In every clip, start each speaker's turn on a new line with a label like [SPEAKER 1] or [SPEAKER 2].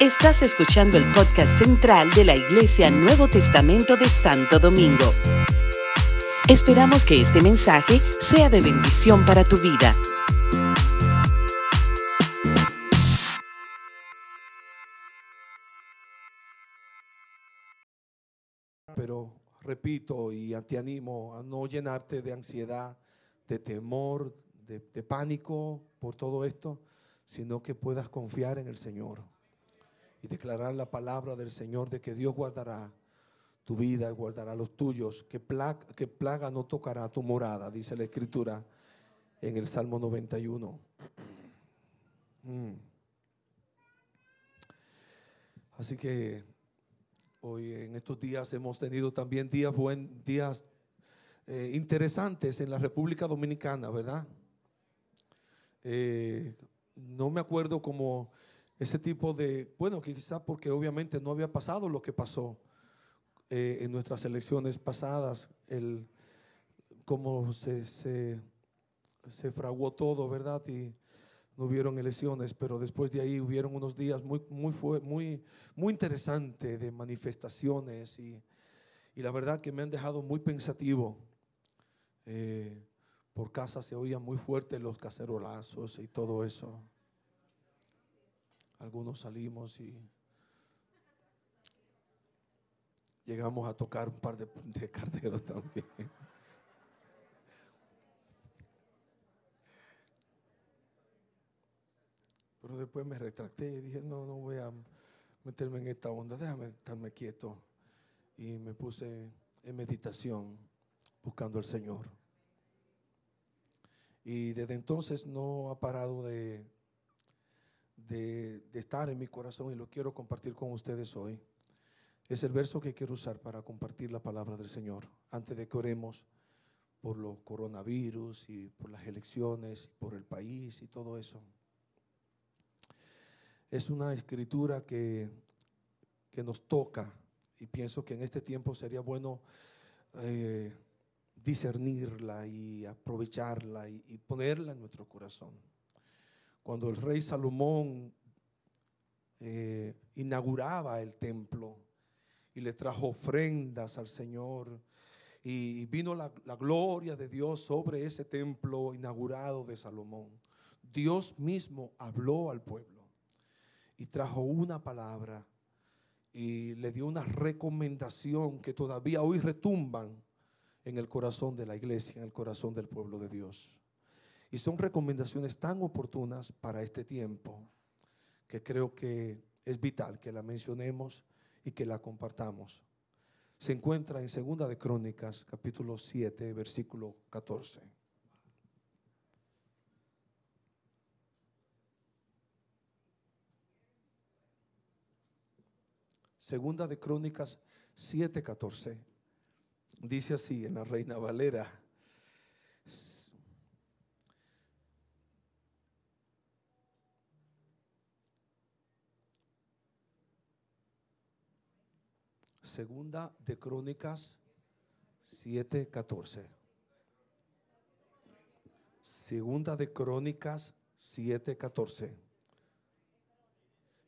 [SPEAKER 1] Estás escuchando el podcast central de la Iglesia Nuevo Testamento de Santo Domingo. Esperamos que este mensaje sea de bendición para tu vida.
[SPEAKER 2] Pero repito y te animo a no llenarte de ansiedad, de temor, de, pánico por todo esto, sino que puedas confiar en el Señor y declarar la palabra del Señor de que Dios guardará tu vida, guardará los tuyos, que plaga, que plaga no tocará tu morada, dice la Escritura en el Salmo 91. Mm. Así que hoy en estos días hemos tenido también días, buen, días eh, interesantes en la República Dominicana, ¿verdad? Eh, no me acuerdo como ese tipo de, bueno, quizás porque obviamente no había pasado lo que pasó eh, en nuestras elecciones pasadas, el, cómo se, se, fraguó todo, ¿verdad? Y no hubieron elecciones, pero después de ahí hubieron unos días muy, muy, muy, muy interesantes de manifestaciones y, y, la verdad que me han dejado muy pensativo. Eh, por casa se oían muy fuertes los cacerolazos y todo eso. Algunos salimos y llegamos a tocar un par de, de carneros también. Pero después me retracté y dije, no, no voy a meterme en esta onda, déjame estarme quieto. Y me puse en meditación buscando al Señor. Y desde entonces no ha parado de, de, estar en mi corazón y lo quiero compartir con ustedes hoy. Es el verso que quiero usar para compartir la palabra del Señor. Antes de que oremos por los coronavirus y por las elecciones, y por el país y todo eso. Es una escritura que, que nos toca y pienso que en este tiempo sería bueno eh, discernirla y aprovecharla y, ponerla en nuestro corazón. Cuando el rey Salomón eh, inauguraba el templo y le trajo ofrendas al Señor y vino la, la gloria de Dios sobre ese templo inaugurado de Salomón, Dios mismo habló al pueblo y trajo una palabra y le dio una recomendación que todavía hoy retumban en el corazón de la iglesia, en el corazón del pueblo de Dios. Y son recomendaciones tan oportunas para este tiempo que creo que es vital que la mencionemos y que la compartamos. Se encuentra en Segunda de Crónicas, capítulo 7, versículo 14. Segunda de Crónicas 7:14. Dice así en la Reina Valera. Segunda de Crónicas 7:14. Segunda de Crónicas 7:14.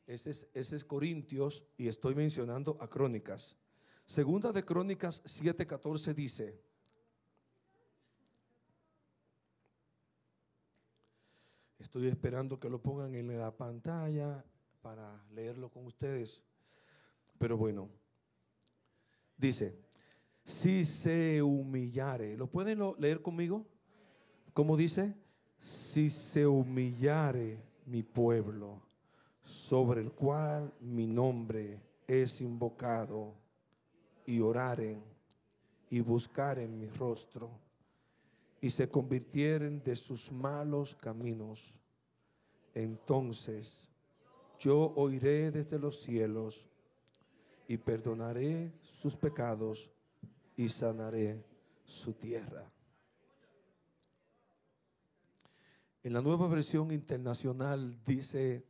[SPEAKER 2] Ese es, ese es Corintios y estoy mencionando a Crónicas. Segunda de Crónicas 7:14 dice, estoy esperando que lo pongan en la pantalla para leerlo con ustedes, pero bueno, dice, si se humillare, ¿lo pueden leer conmigo? ¿Cómo dice? Si se humillare mi pueblo, sobre el cual mi nombre es invocado, y oraren y buscaren mi rostro y se convirtieren de sus malos caminos, entonces yo oiré desde los cielos y perdonaré sus pecados y sanaré su tierra. En la nueva versión internacional dice,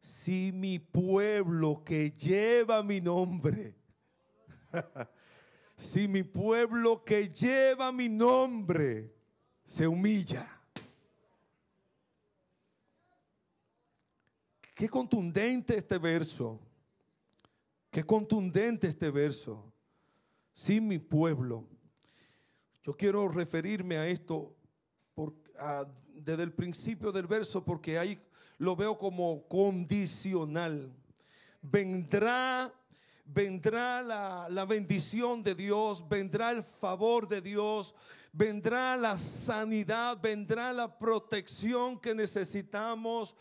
[SPEAKER 2] si mi pueblo que lleva mi nombre, si mi pueblo que lleva mi nombre se humilla, qué contundente este verso. Qué contundente este verso. Sí, mi pueblo. Yo quiero referirme a esto desde el principio del verso porque ahí lo veo como condicional. Vendrá, vendrá la, la bendición de Dios, vendrá el favor de Dios, vendrá la sanidad, vendrá la protección que necesitamos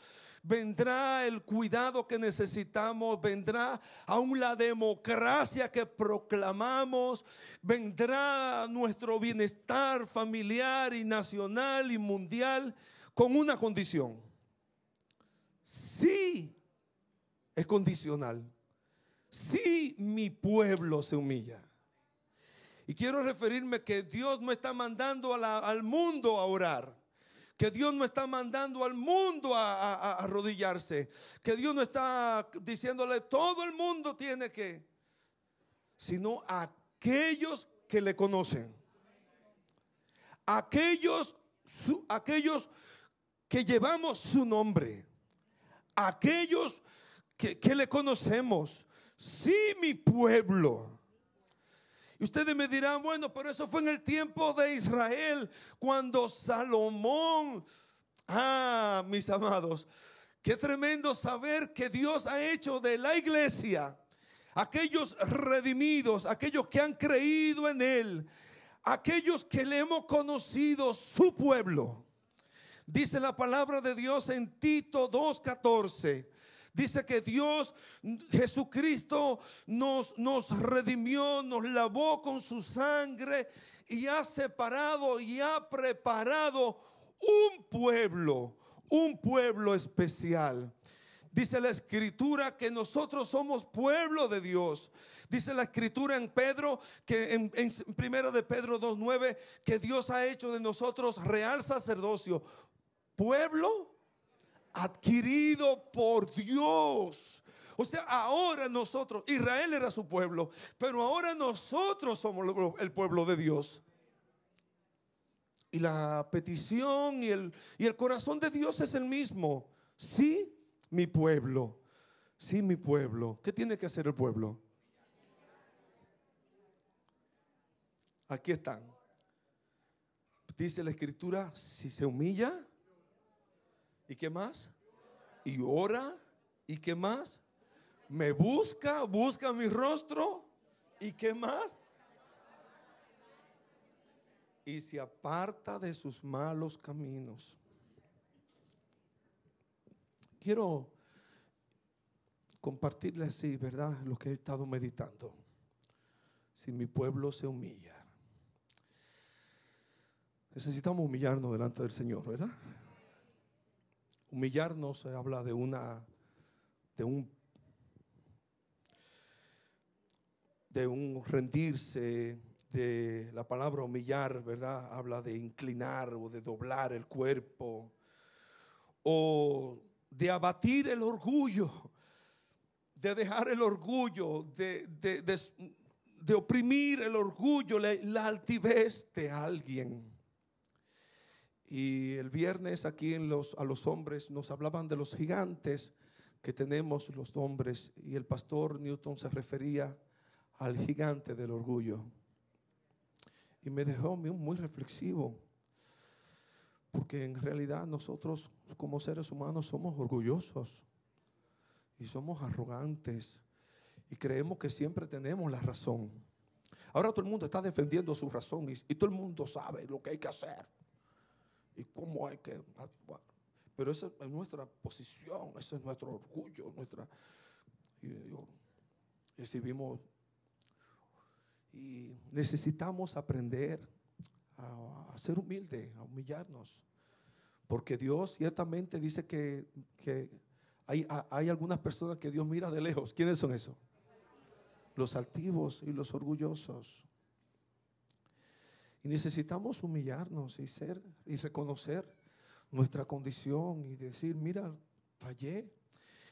[SPEAKER 2] vendrá el cuidado que necesitamos, vendrá aún la democracia que proclamamos, vendrá nuestro bienestar familiar y nacional y mundial con una condición. Sí, es condicional. Si mi pueblo se humilla. Y quiero referirme que Dios no está mandando al mundo a orar que Dios no está mandando al mundo a, arrodillarse, que Dios no está diciéndole todo el mundo tiene que, sino aquellos que le conocen, aquellos, aquellos que llevamos su nombre, aquellos que, que le conocemos, sí mi pueblo y ustedes me dirán, bueno, pero eso fue en el tiempo de Israel, cuando Salomón, ah, mis amados, qué tremendo saber que Dios ha hecho de la iglesia, aquellos redimidos, aquellos que han creído en Él, aquellos que le hemos conocido su pueblo. Dice la palabra de Dios en Tito 2.14. Dice que Dios, Jesucristo, nos, nos redimió, nos lavó con su sangre y ha separado y ha preparado un pueblo, un pueblo especial. Dice la escritura que nosotros somos pueblo de Dios. Dice la escritura en Pedro, que en, en primero de Pedro 2.9, que Dios ha hecho de nosotros real sacerdocio, pueblo adquirido por Dios. O sea, ahora nosotros, Israel era su pueblo, pero ahora nosotros somos el pueblo de Dios. Y la petición y el, y el corazón de Dios es el mismo. Sí, mi pueblo. Sí, mi pueblo. ¿Qué tiene que hacer el pueblo? Aquí están. Dice la escritura, si se humilla, ¿Y qué más? Y ora. ¿Y qué más? Me busca, busca mi rostro. ¿Y qué más? Y se aparta de sus malos caminos. Quiero compartirle así, ¿verdad? Lo que he estado meditando. Si mi pueblo se humilla. Necesitamos humillarnos delante del Señor, ¿verdad? Humillarnos se habla de una de un de un rendirse, de la palabra humillar, ¿verdad? Habla de inclinar o de doblar el cuerpo o de abatir el orgullo, de dejar el orgullo, de, de, oprimir el orgullo, la altivez de alguien. Y el viernes aquí en los, a los hombres nos hablaban de los gigantes que tenemos los hombres y el pastor Newton se refería al gigante del orgullo. Y me dejó muy reflexivo, porque en realidad nosotros como seres humanos somos orgullosos y somos arrogantes y creemos que siempre tenemos la razón. Ahora todo el mundo está defendiendo su razón y, y todo el mundo sabe lo que hay que hacer y cómo hay que actuar. Pero esa es nuestra posición, ese es nuestro orgullo, nuestra... Y, recibimos y necesitamos aprender a, ser humilde, a humillarnos. Porque Dios ciertamente dice que, que hay, hay, algunas personas que Dios mira de lejos. ¿Quiénes son esos? Los altivos y los orgullosos. Y necesitamos humillarnos y ser y reconocer nuestra condición y decir, mira, fallé.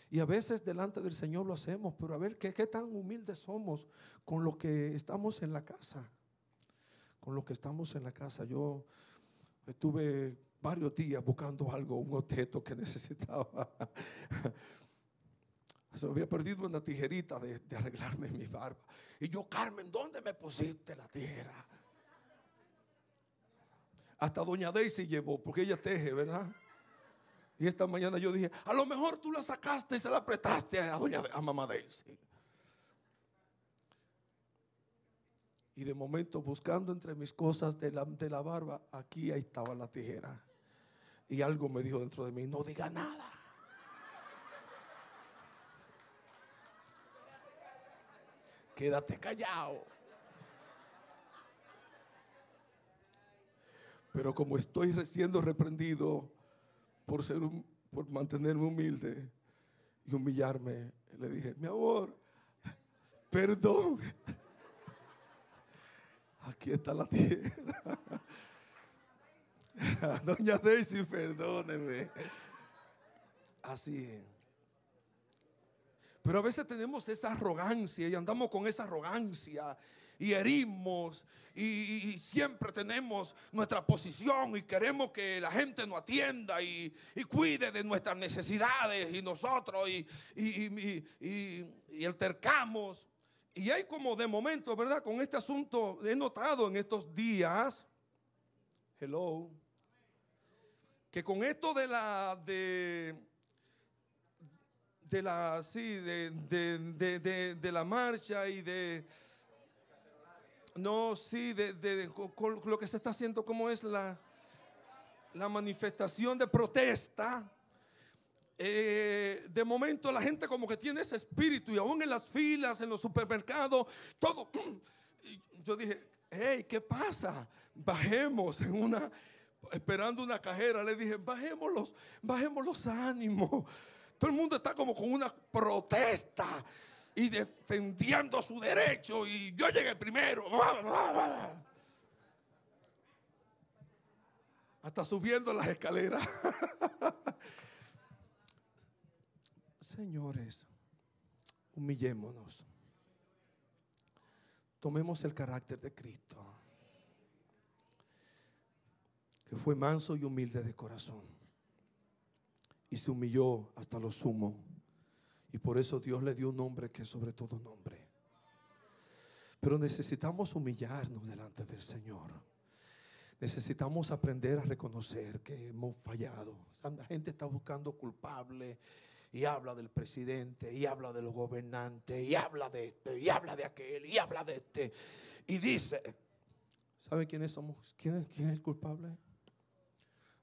[SPEAKER 2] Y a veces delante del Señor lo hacemos, pero a ver qué, qué tan humildes somos con lo que estamos en la casa. Con lo que estamos en la casa. Yo estuve varios días buscando algo, un objeto que necesitaba. Se me había perdido una tijerita de, de arreglarme mi barba. Y yo, Carmen, ¿dónde me pusiste la tijera? Hasta doña Daisy llevó, porque ella teje, ¿verdad? Y esta mañana yo dije, a lo mejor tú la sacaste y se la apretaste a, doña, a mamá Daisy. Y de momento buscando entre mis cosas de la, de la barba, aquí ahí estaba la tijera. Y algo me dijo dentro de mí, no diga nada. Quédate callado. Pero como estoy siendo reprendido por, ser por mantenerme humilde y humillarme, le dije, mi amor, perdón. Aquí está la tierra. Doña Daisy, perdóneme. Así Pero a veces tenemos esa arrogancia y andamos con esa arrogancia y herimos y, siempre tenemos nuestra posición y queremos que la gente nos atienda y, cuide de nuestras necesidades y nosotros y, y altercamos. Y hay como de momento, ¿verdad? Con este asunto he notado en estos días, hello, que con esto de la, de, de la, sí, de, de, de la marcha y de no, sí, de, lo que se está haciendo, como es la, la manifestación de protesta. Eh, de momento la gente como que tiene ese espíritu y aún en las filas, en los supermercados, todo. Yo dije, hey, ¿qué pasa? Bajemos en una, esperando una cajera, le dije, bajemos los, bajemos los ánimos. Todo el mundo está como con una protesta y defendiendo su derecho y yo llegué primero. Hasta subiendo las escaleras. Señores, humillémonos. Tomemos el carácter de Cristo, que fue manso y humilde de corazón y se humilló hasta lo sumo y por eso Dios le dio un nombre que es sobre todo nombre. Pero necesitamos humillarnos delante del Señor. Necesitamos aprender a reconocer que hemos fallado. La gente está buscando culpable y habla del presidente y habla de los gobernantes y habla de este y habla de aquel y habla de este y dice, ¿sabe quiénes somos? ¿Quién quién es el culpable?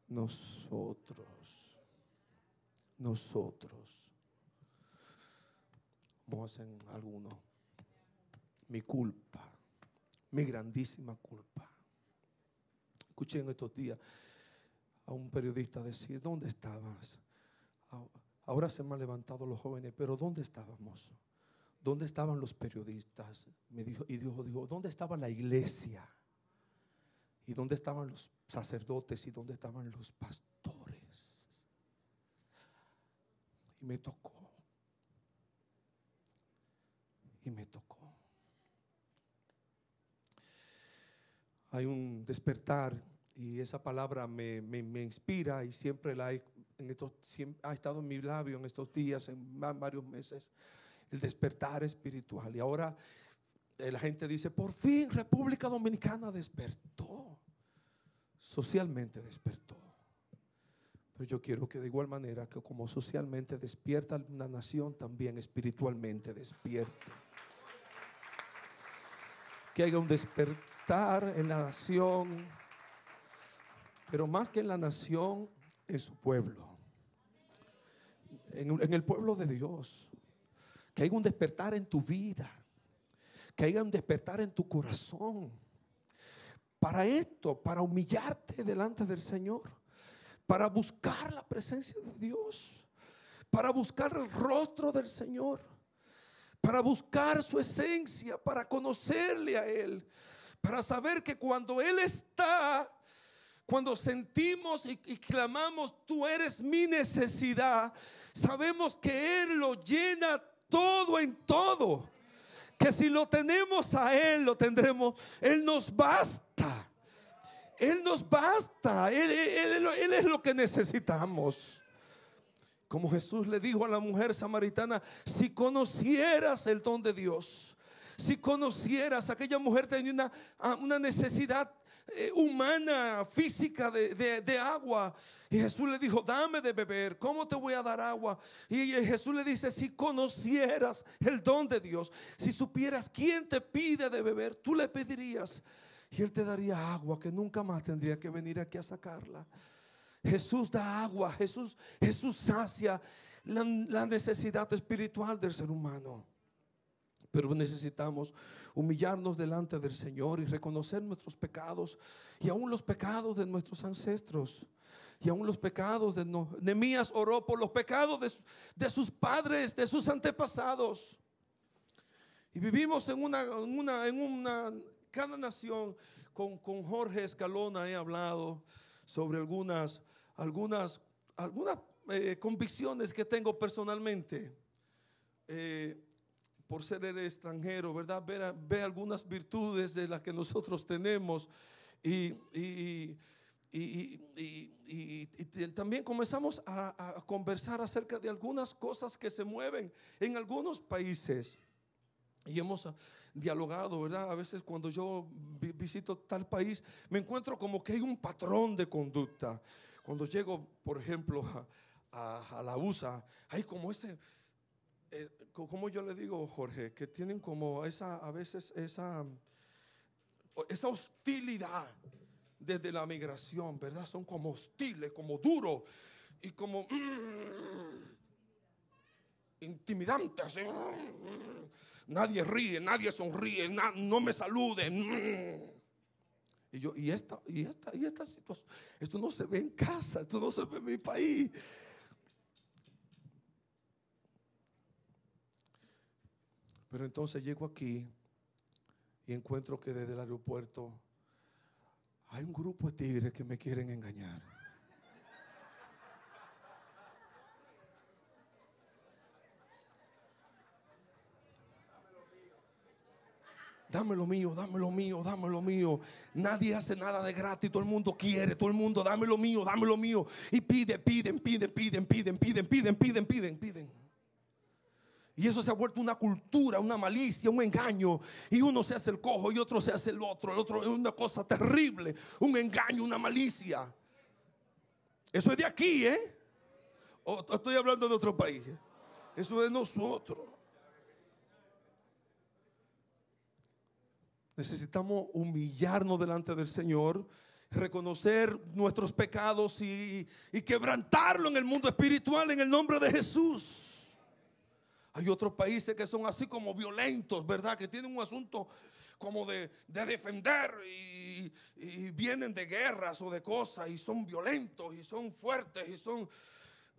[SPEAKER 2] Nosotros. Nosotros como hacen algunos, mi culpa, mi grandísima culpa. Escuché en estos días a un periodista decir, ¿dónde estabas? Ahora se me han levantado los jóvenes, pero ¿dónde estábamos? ¿Dónde estaban los periodistas? Me dijo, y dijo, dijo, ¿dónde estaba la iglesia? ¿Y dónde estaban los sacerdotes? ¿Y dónde estaban los pastores? Y me tocó y me tocó. Hay un despertar y esa palabra me, inspira y siempre la en estos, ha estado en mi labio en estos días, en varios meses, el despertar espiritual. Y ahora eh, la gente dice, por fin República Dominicana despertó, socialmente despertó. Pero yo quiero que de igual manera que como socialmente despierta una nación, también espiritualmente despierte que haya un despertar en la nación, pero más que en la nación, en su pueblo, en, el pueblo de Dios. Que haya un despertar en tu vida, que haya un despertar en tu corazón. Para esto, para humillarte delante del Señor, para buscar la presencia de Dios, para buscar el rostro del Señor para buscar su esencia, para conocerle a Él, para saber que cuando Él está, cuando sentimos y, clamamos, tú eres mi necesidad, sabemos que Él lo llena todo en todo. Que si lo tenemos a Él, lo tendremos, Él nos basta. Él nos basta. Él, es lo que necesitamos. Como Jesús le dijo a la mujer samaritana, si conocieras el don de Dios, si conocieras, aquella mujer tenía una, ah, una necesidad eh, humana, física de, agua. Y Jesús le dijo, dame de beber, ¿cómo te voy a dar agua? Y Jesús le dice, si conocieras el don de Dios, si supieras quién te pide de beber, tú le pedirías. Y Él te daría agua que nunca más tendría que venir aquí a sacarla. Jesús da agua, Jesús, Jesús sacia la, necesidad espiritual del ser humano. Pero necesitamos humillarnos delante del Señor y reconocer nuestros pecados y aún los pecados de nuestros ancestros y aún los pecados de no, Nemías oró por los pecados de, sus padres, de sus antepasados. Y vivimos en una, en una, en una cada nación, con, con Jorge Escalona he hablado sobre algunas algunas, algunas eh, convicciones que tengo personalmente. Eh, por ser el extranjero, ¿verdad? Ve, algunas virtudes de las que nosotros tenemos y, también comenzamos a, a, conversar acerca de algunas cosas que se mueven en algunos países. Y hemos dialogado, ¿verdad? A veces cuando yo visito tal país, me encuentro como que hay un patrón de conducta. Cuando llego, por ejemplo, a, la USA, hay como ese, eh, como yo le digo, Jorge, que tienen como esa, a veces esa, esa hostilidad desde la migración, ¿verdad? Son como hostiles, como duros y como mm, intimidantes. Mm, nadie ríe, nadie sonríe, no me saluden. Mm. Y yo, y esta, y esta, y esta situación, esto no se ve en casa, esto no se ve en mi país. Pero entonces llego aquí y encuentro que desde el aeropuerto hay un grupo de tigres que me quieren engañar. Dame lo mío, dame lo mío, dame lo mío. Nadie hace nada de gratis, todo el mundo quiere, todo el mundo, dame lo mío, dame lo mío. Y pide, piden, piden, piden, piden, piden, piden, piden, piden, piden. Y eso se ha vuelto una cultura, una malicia, un engaño. Y uno se hace el cojo y otro se hace el otro. El otro es una cosa terrible, un engaño, una malicia. Eso es de aquí, ¿eh? O estoy hablando de otro país. Eso es de nosotros. Necesitamos humillarnos delante del Señor, reconocer nuestros pecados y, quebrantarlo en el mundo espiritual en el nombre de Jesús. Hay otros países que son así como violentos, ¿verdad? Que tienen un asunto como de, defender y, vienen de guerras o de cosas y son violentos y son fuertes y son...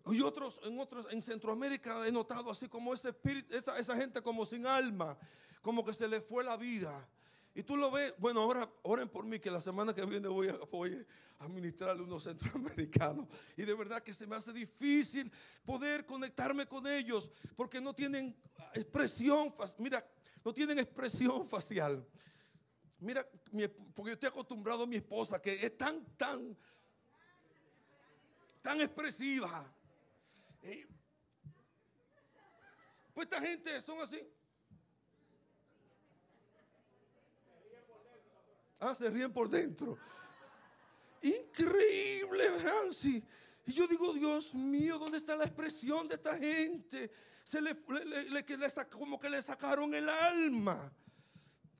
[SPEAKER 2] Y otros, en otros, en Centroamérica he notado así como ese espíritu, esa, esa gente como sin alma, como que se le fue la vida. Y tú lo ves, bueno, ahora oren por mí que la semana que viene voy a, voy a unos centroamericanos. Y de verdad que se me hace difícil poder conectarme con ellos porque no tienen expresión, mira, no tienen expresión facial. Mira, porque yo estoy acostumbrado a mi esposa que es tan, tan, tan expresiva. Eh, pues esta gente son así. Ah, se ríen por dentro. Increíble, Hansi. Y yo digo, Dios mío, ¿dónde está la expresión de esta gente? Se le, como que le sacaron el alma.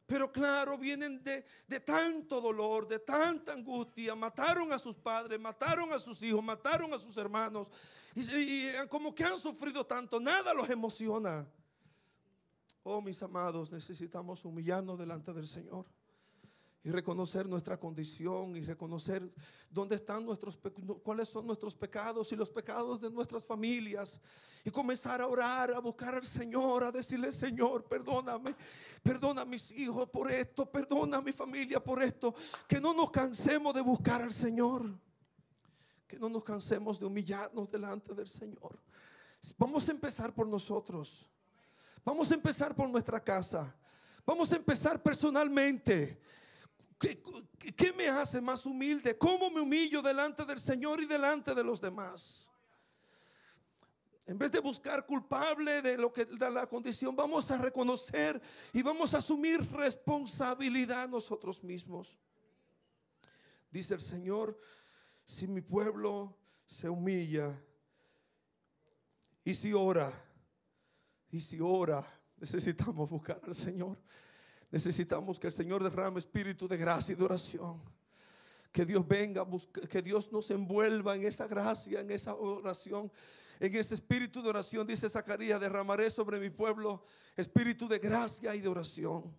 [SPEAKER 2] Pero claro, vienen de, de, tanto dolor, de tanta angustia. Mataron a sus padres, mataron a sus hijos, mataron a sus hermanos. y como que han sufrido tanto, nada los emociona. Oh, mis amados, necesitamos humillarnos delante del Señor y reconocer nuestra condición y reconocer dónde están nuestros cuáles son nuestros pecados y los pecados de nuestras familias y comenzar a orar, a buscar al Señor, a decirle, "Señor, perdóname. Perdona a mis hijos por esto, perdona a mi familia por esto." Que no nos cansemos de buscar al Señor. Que no nos cansemos de humillarnos delante del Señor. Vamos a empezar por nosotros. Vamos a empezar por nuestra casa. Vamos a empezar personalmente. ¿Qué, me hace más humilde? ¿Cómo me humillo delante del Señor y delante de los demás? en vez de buscar culpable de lo que da la condición, vamos a reconocer y vamos a asumir responsabilidad nosotros mismos. Dice el Señor, si mi pueblo se humilla y si ora, y si ora, necesitamos buscar al Señor. Necesitamos que el Señor derrame espíritu de gracia y de oración. Que Dios venga, que Dios nos envuelva en esa gracia, en esa oración en ese espíritu de oración, dice Zacarías, derramaré sobre mi pueblo espíritu de gracia y de oración.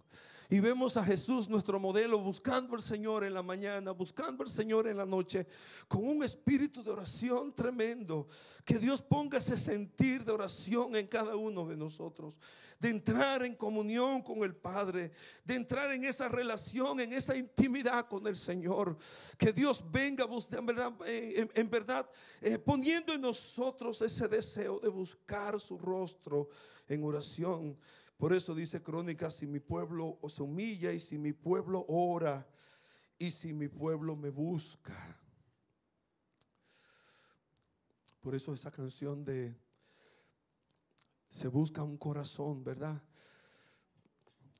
[SPEAKER 2] Y vemos a Jesús, nuestro modelo, buscando al Señor en la mañana, buscando al Señor en la noche, con un espíritu de oración tremendo. Que Dios ponga ese sentir de oración en cada uno de nosotros de entrar en comunión con el Padre, de entrar en esa relación, en esa intimidad con el Señor. Que Dios venga en verdad, eh, en, verdad eh, poniendo en nosotros ese deseo de buscar su rostro en oración. Por eso dice Crónica, si mi pueblo se humilla y si mi pueblo ora y si mi pueblo me busca. Por eso esa canción de se busca un corazón, ¿verdad?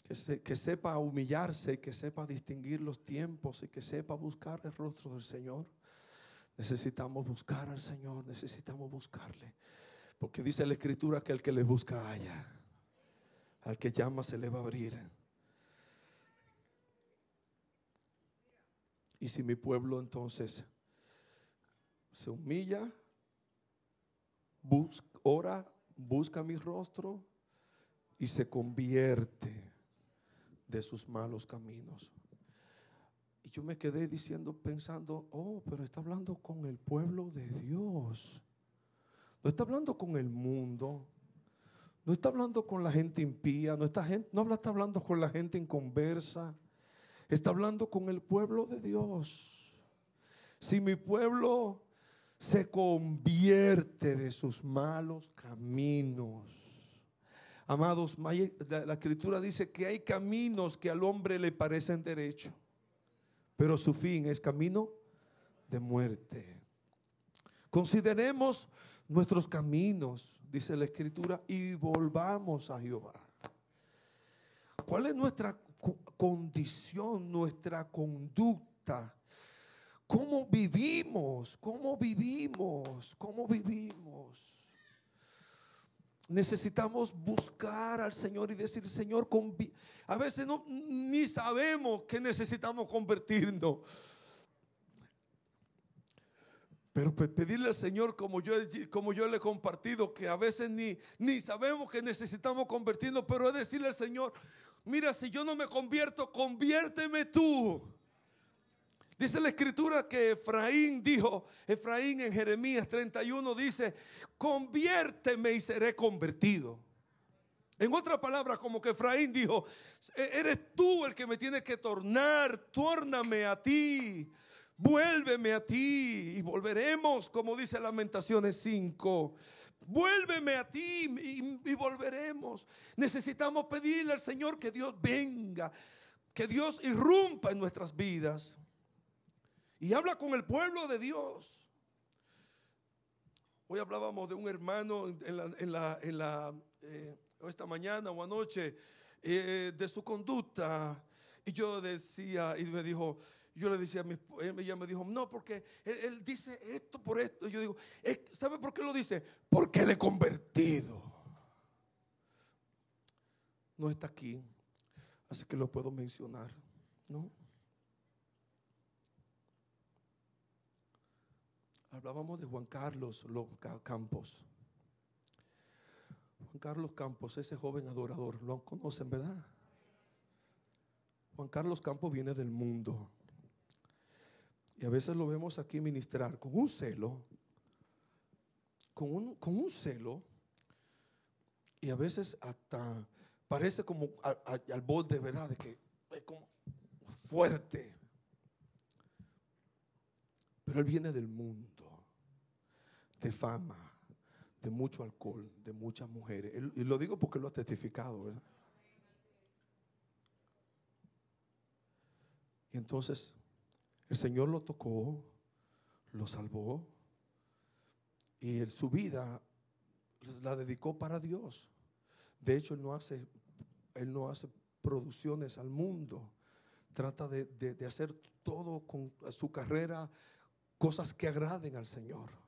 [SPEAKER 2] Que, que, sepa humillarse, que sepa distinguir los tiempos y que sepa buscar el rostro del Señor. Necesitamos buscar al Señor, necesitamos buscarle. Porque dice la Escritura que el que le busca haya, al que llama se le va a abrir. Y si mi pueblo entonces se humilla, busca, ora, busca mi rostro y se convierte de sus malos caminos. Y yo me quedé diciendo, pensando, oh, pero está hablando con el pueblo de Dios. No está hablando con el mundo. No está hablando con la gente impía. No está, no está hablando con la gente inconversa. Está hablando con el pueblo de Dios. Si mi pueblo se convierte de sus malos caminos. Amados, la escritura dice que hay caminos que al hombre le parecen derecho, pero su fin es camino de muerte. Consideremos nuestros caminos, dice la escritura, y volvamos a Jehová. ¿Cuál es nuestra condición, nuestra conducta? ¿Cómo vivimos? ¿Cómo vivimos? ¿Cómo vivimos? Necesitamos buscar al Señor y decir, Señor, a veces no, ni sabemos que necesitamos convertirnos. Pero pedirle al Señor, como yo, como yo le he compartido, que a veces ni, ni sabemos que necesitamos convertirnos, pero es decirle al Señor, mira, si yo no me convierto, conviérteme tú. Dice la escritura que Efraín dijo, Efraín en Jeremías 31 dice, conviérteme y seré convertido. En otra palabra, como que Efraín dijo, e-, eres tú el que me tienes que tornar, tórname a ti, vuélveme a ti y volveremos, como dice Lamentaciones 5. Vuélveme a ti y, y volveremos. Necesitamos pedirle al Señor que Dios venga, que Dios irrumpa en nuestras vidas y habla con el pueblo de Dios. Hoy hablábamos de un hermano en la, eh, esta mañana o anoche eh, de su conducta. Y yo decía, y me dijo, yo le decía, ella me dijo, no, porque él, dice esto por esto. Y yo digo, ¿sabe por qué lo dice? Porque le he convertido. No está aquí, así que lo puedo mencionar, ¿no? Hablábamos de Juan Carlos Campos. Juan Carlos Campos, ese joven adorador, lo conocen, ¿verdad? Juan Carlos Campos viene del mundo. Y a veces lo vemos aquí ministrar con un celo, con un, con un celo, y a veces hasta parece como al borde, ¿verdad? De que es como fuerte. Pero él viene del mundo de fama, de mucho alcohol, de muchas mujeres. y lo digo porque lo ha testificado, ¿verdad? Y entonces el Señor lo tocó, lo salvó y en su vida la dedicó para Dios. De hecho, Él no hace, él no hace producciones al mundo. Trata de, de hacer todo con su carrera, cosas que agraden al Señor.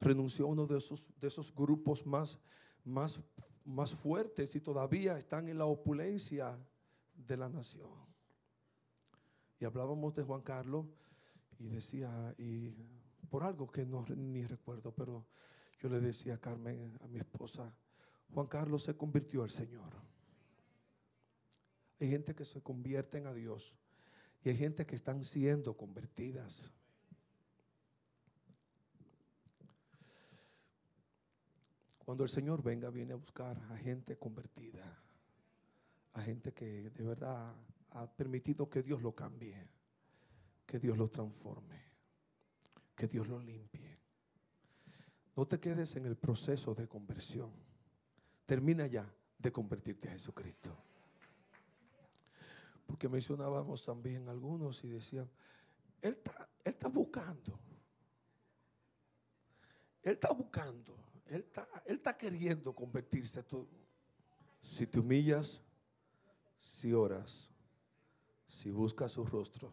[SPEAKER 2] Renunció a uno de esos, de esos grupos más, más, más fuertes y todavía están en la opulencia de la nación. Y hablábamos de Juan Carlos y decía, y por algo que no ni recuerdo, pero yo le decía a Carmen, a mi esposa, Juan Carlos se convirtió al Señor. Hay gente que se convierten a Dios y hay gente que están siendo convertidas. Cuando el Señor venga, viene a buscar a gente convertida, a gente que de verdad ha permitido que Dios lo cambie, que Dios lo transforme, que Dios lo limpie. No te quedes en el proceso de conversión. Termina ya de convertirte a Jesucristo. Porque mencionábamos también algunos y decían, Él está, él está buscando. Él está buscando. Él está, él está queriendo convertirse. Tú. Si te humillas, si oras, si buscas su rostro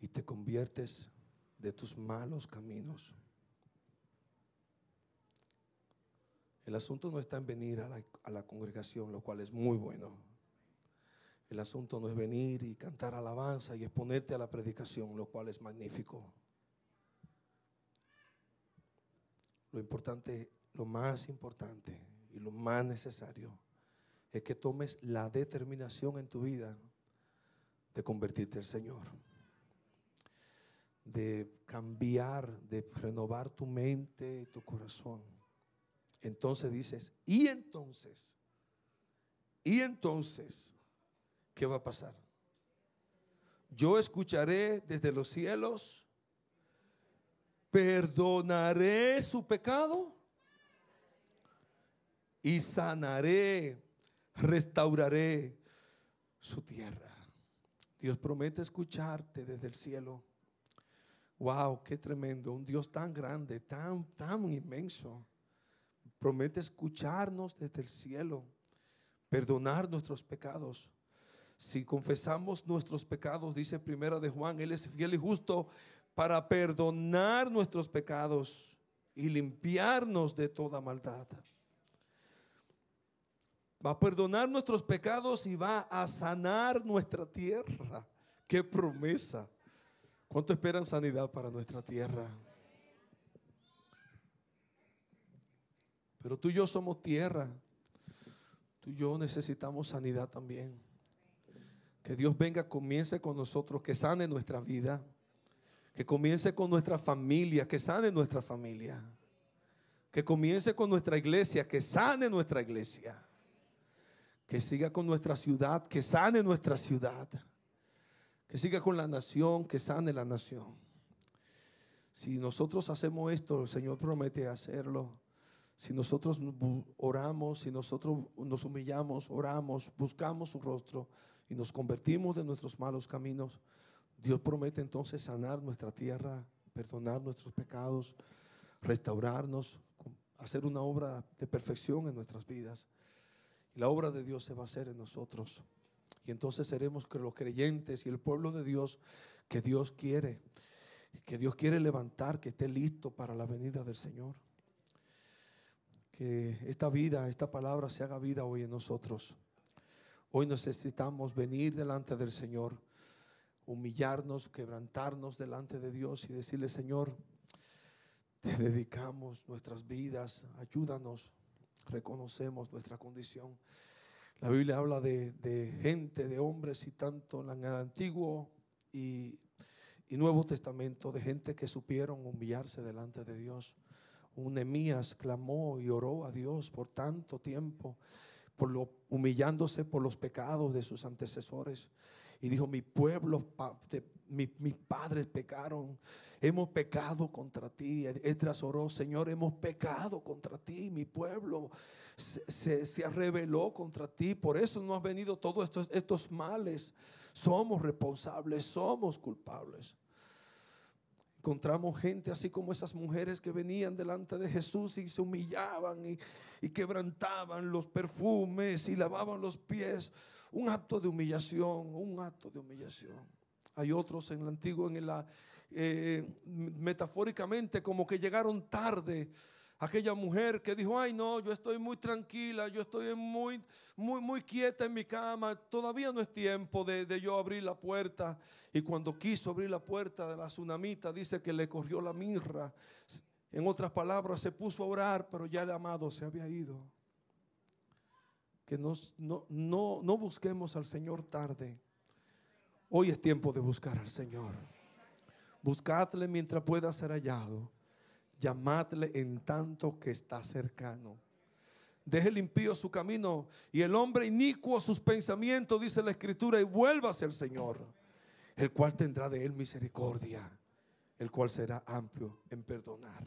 [SPEAKER 2] y te conviertes de tus malos caminos. El asunto no está en venir a la, a la, congregación, lo cual es muy bueno. El asunto no es venir y cantar alabanza y exponerte a la predicación, lo cual es magnífico. Lo importante, lo más importante y lo más necesario es que tomes la determinación en tu vida de convertirte al Señor, de cambiar, de renovar tu mente y tu corazón. Entonces dices, y entonces, y entonces, ¿qué va a pasar? Yo escucharé desde los cielos perdonaré su pecado y sanaré, restauraré su tierra. Dios promete escucharte desde el cielo. Wow, qué tremendo. Un Dios tan grande, tan, tan inmenso. Promete escucharnos desde el cielo, perdonar nuestros pecados. Si confesamos nuestros pecados, dice primera de Juan, Él es fiel y justo para perdonar nuestros pecados y limpiarnos de toda maldad. Va a perdonar nuestros pecados y va a sanar nuestra tierra. Qué promesa. ¿Cuánto esperan sanidad para nuestra tierra? Pero tú y yo somos tierra. Tú y yo necesitamos sanidad también. Que Dios venga, comience con nosotros, que sane nuestra vida que comience con nuestra familia, que sane nuestra familia. Que comience con nuestra iglesia, que sane nuestra iglesia. Que siga con nuestra ciudad, que sane nuestra ciudad. Que siga con la nación, que sane la nación. Si nosotros hacemos esto, el Señor promete hacerlo. Si nosotros oramos, si nosotros nos humillamos, oramos, buscamos su rostro y nos convertimos de nuestros malos caminos, Dios promete entonces sanar nuestra tierra, perdonar nuestros pecados, restaurarnos, hacer una obra de perfección en nuestras vidas. Y la obra de Dios se va a hacer en nosotros. Y entonces seremos los creyentes y el pueblo de Dios que Dios quiere, que Dios quiere levantar, que esté listo para la venida del Señor. Que esta vida, esta palabra se haga vida hoy en nosotros. Hoy necesitamos venir delante del Señor humillarnos, quebrantarnos delante de Dios y decirle, Señor, te dedicamos nuestras vidas, ayúdanos, reconocemos nuestra condición. La Biblia habla de, gente, de hombres y tanto en el Antiguo y, y, Nuevo Testamento, de gente que supieron humillarse delante de Dios. Un Nemías clamó y oró a Dios por tanto tiempo, por lo, humillándose por los pecados de sus antecesores y dijo, mi pueblo, mis padres pecaron, hemos pecado contra ti. Esdras oró, Señor, hemos pecado contra ti, mi pueblo se, se, reveló contra ti, por eso no han venido todos estos, estos males. Somos responsables, somos culpables. Encontramos gente así como esas mujeres que venían delante de Jesús y se humillaban y, y quebrantaban los perfumes y lavaban los pies. Un acto de humillación, un acto de humillación. Hay otros en el antiguo, en la, eh, metafóricamente, como que llegaron tarde. Aquella mujer que dijo, ay no, yo estoy muy tranquila, yo estoy muy, muy, muy quieta en mi cama, todavía no es tiempo de, de yo abrir la puerta. Y cuando quiso abrir la puerta de la tsunamita, dice que le corrió la mirra. En otras palabras, se puso a orar, pero ya el amado se había ido. Que no, no, no busquemos al Señor tarde. Hoy es tiempo de buscar al Señor. Buscadle mientras pueda ser hallado. Llamadle en tanto que está cercano. Deje el impío su camino y el hombre inicuo sus pensamientos, dice la escritura, y vuélvase al Señor, el cual tendrá de él misericordia, el cual será amplio en perdonar.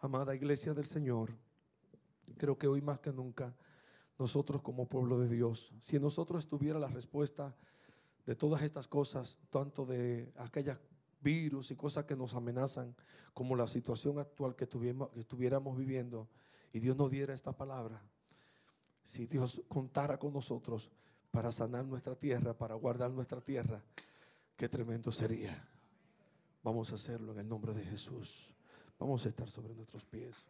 [SPEAKER 2] Amada iglesia del Señor, creo que hoy más que nunca, nosotros como pueblo de Dios, si en nosotros estuviera la respuesta de todas estas cosas, tanto de aquellas virus y cosas que nos amenazan, como la situación actual que, que estuviéramos viviendo, y Dios nos diera esta palabra, si Dios contara con nosotros para sanar nuestra tierra, para guardar nuestra tierra, qué tremendo sería. Vamos a hacerlo en el nombre de Jesús. Vamos a estar sobre nuestros pies.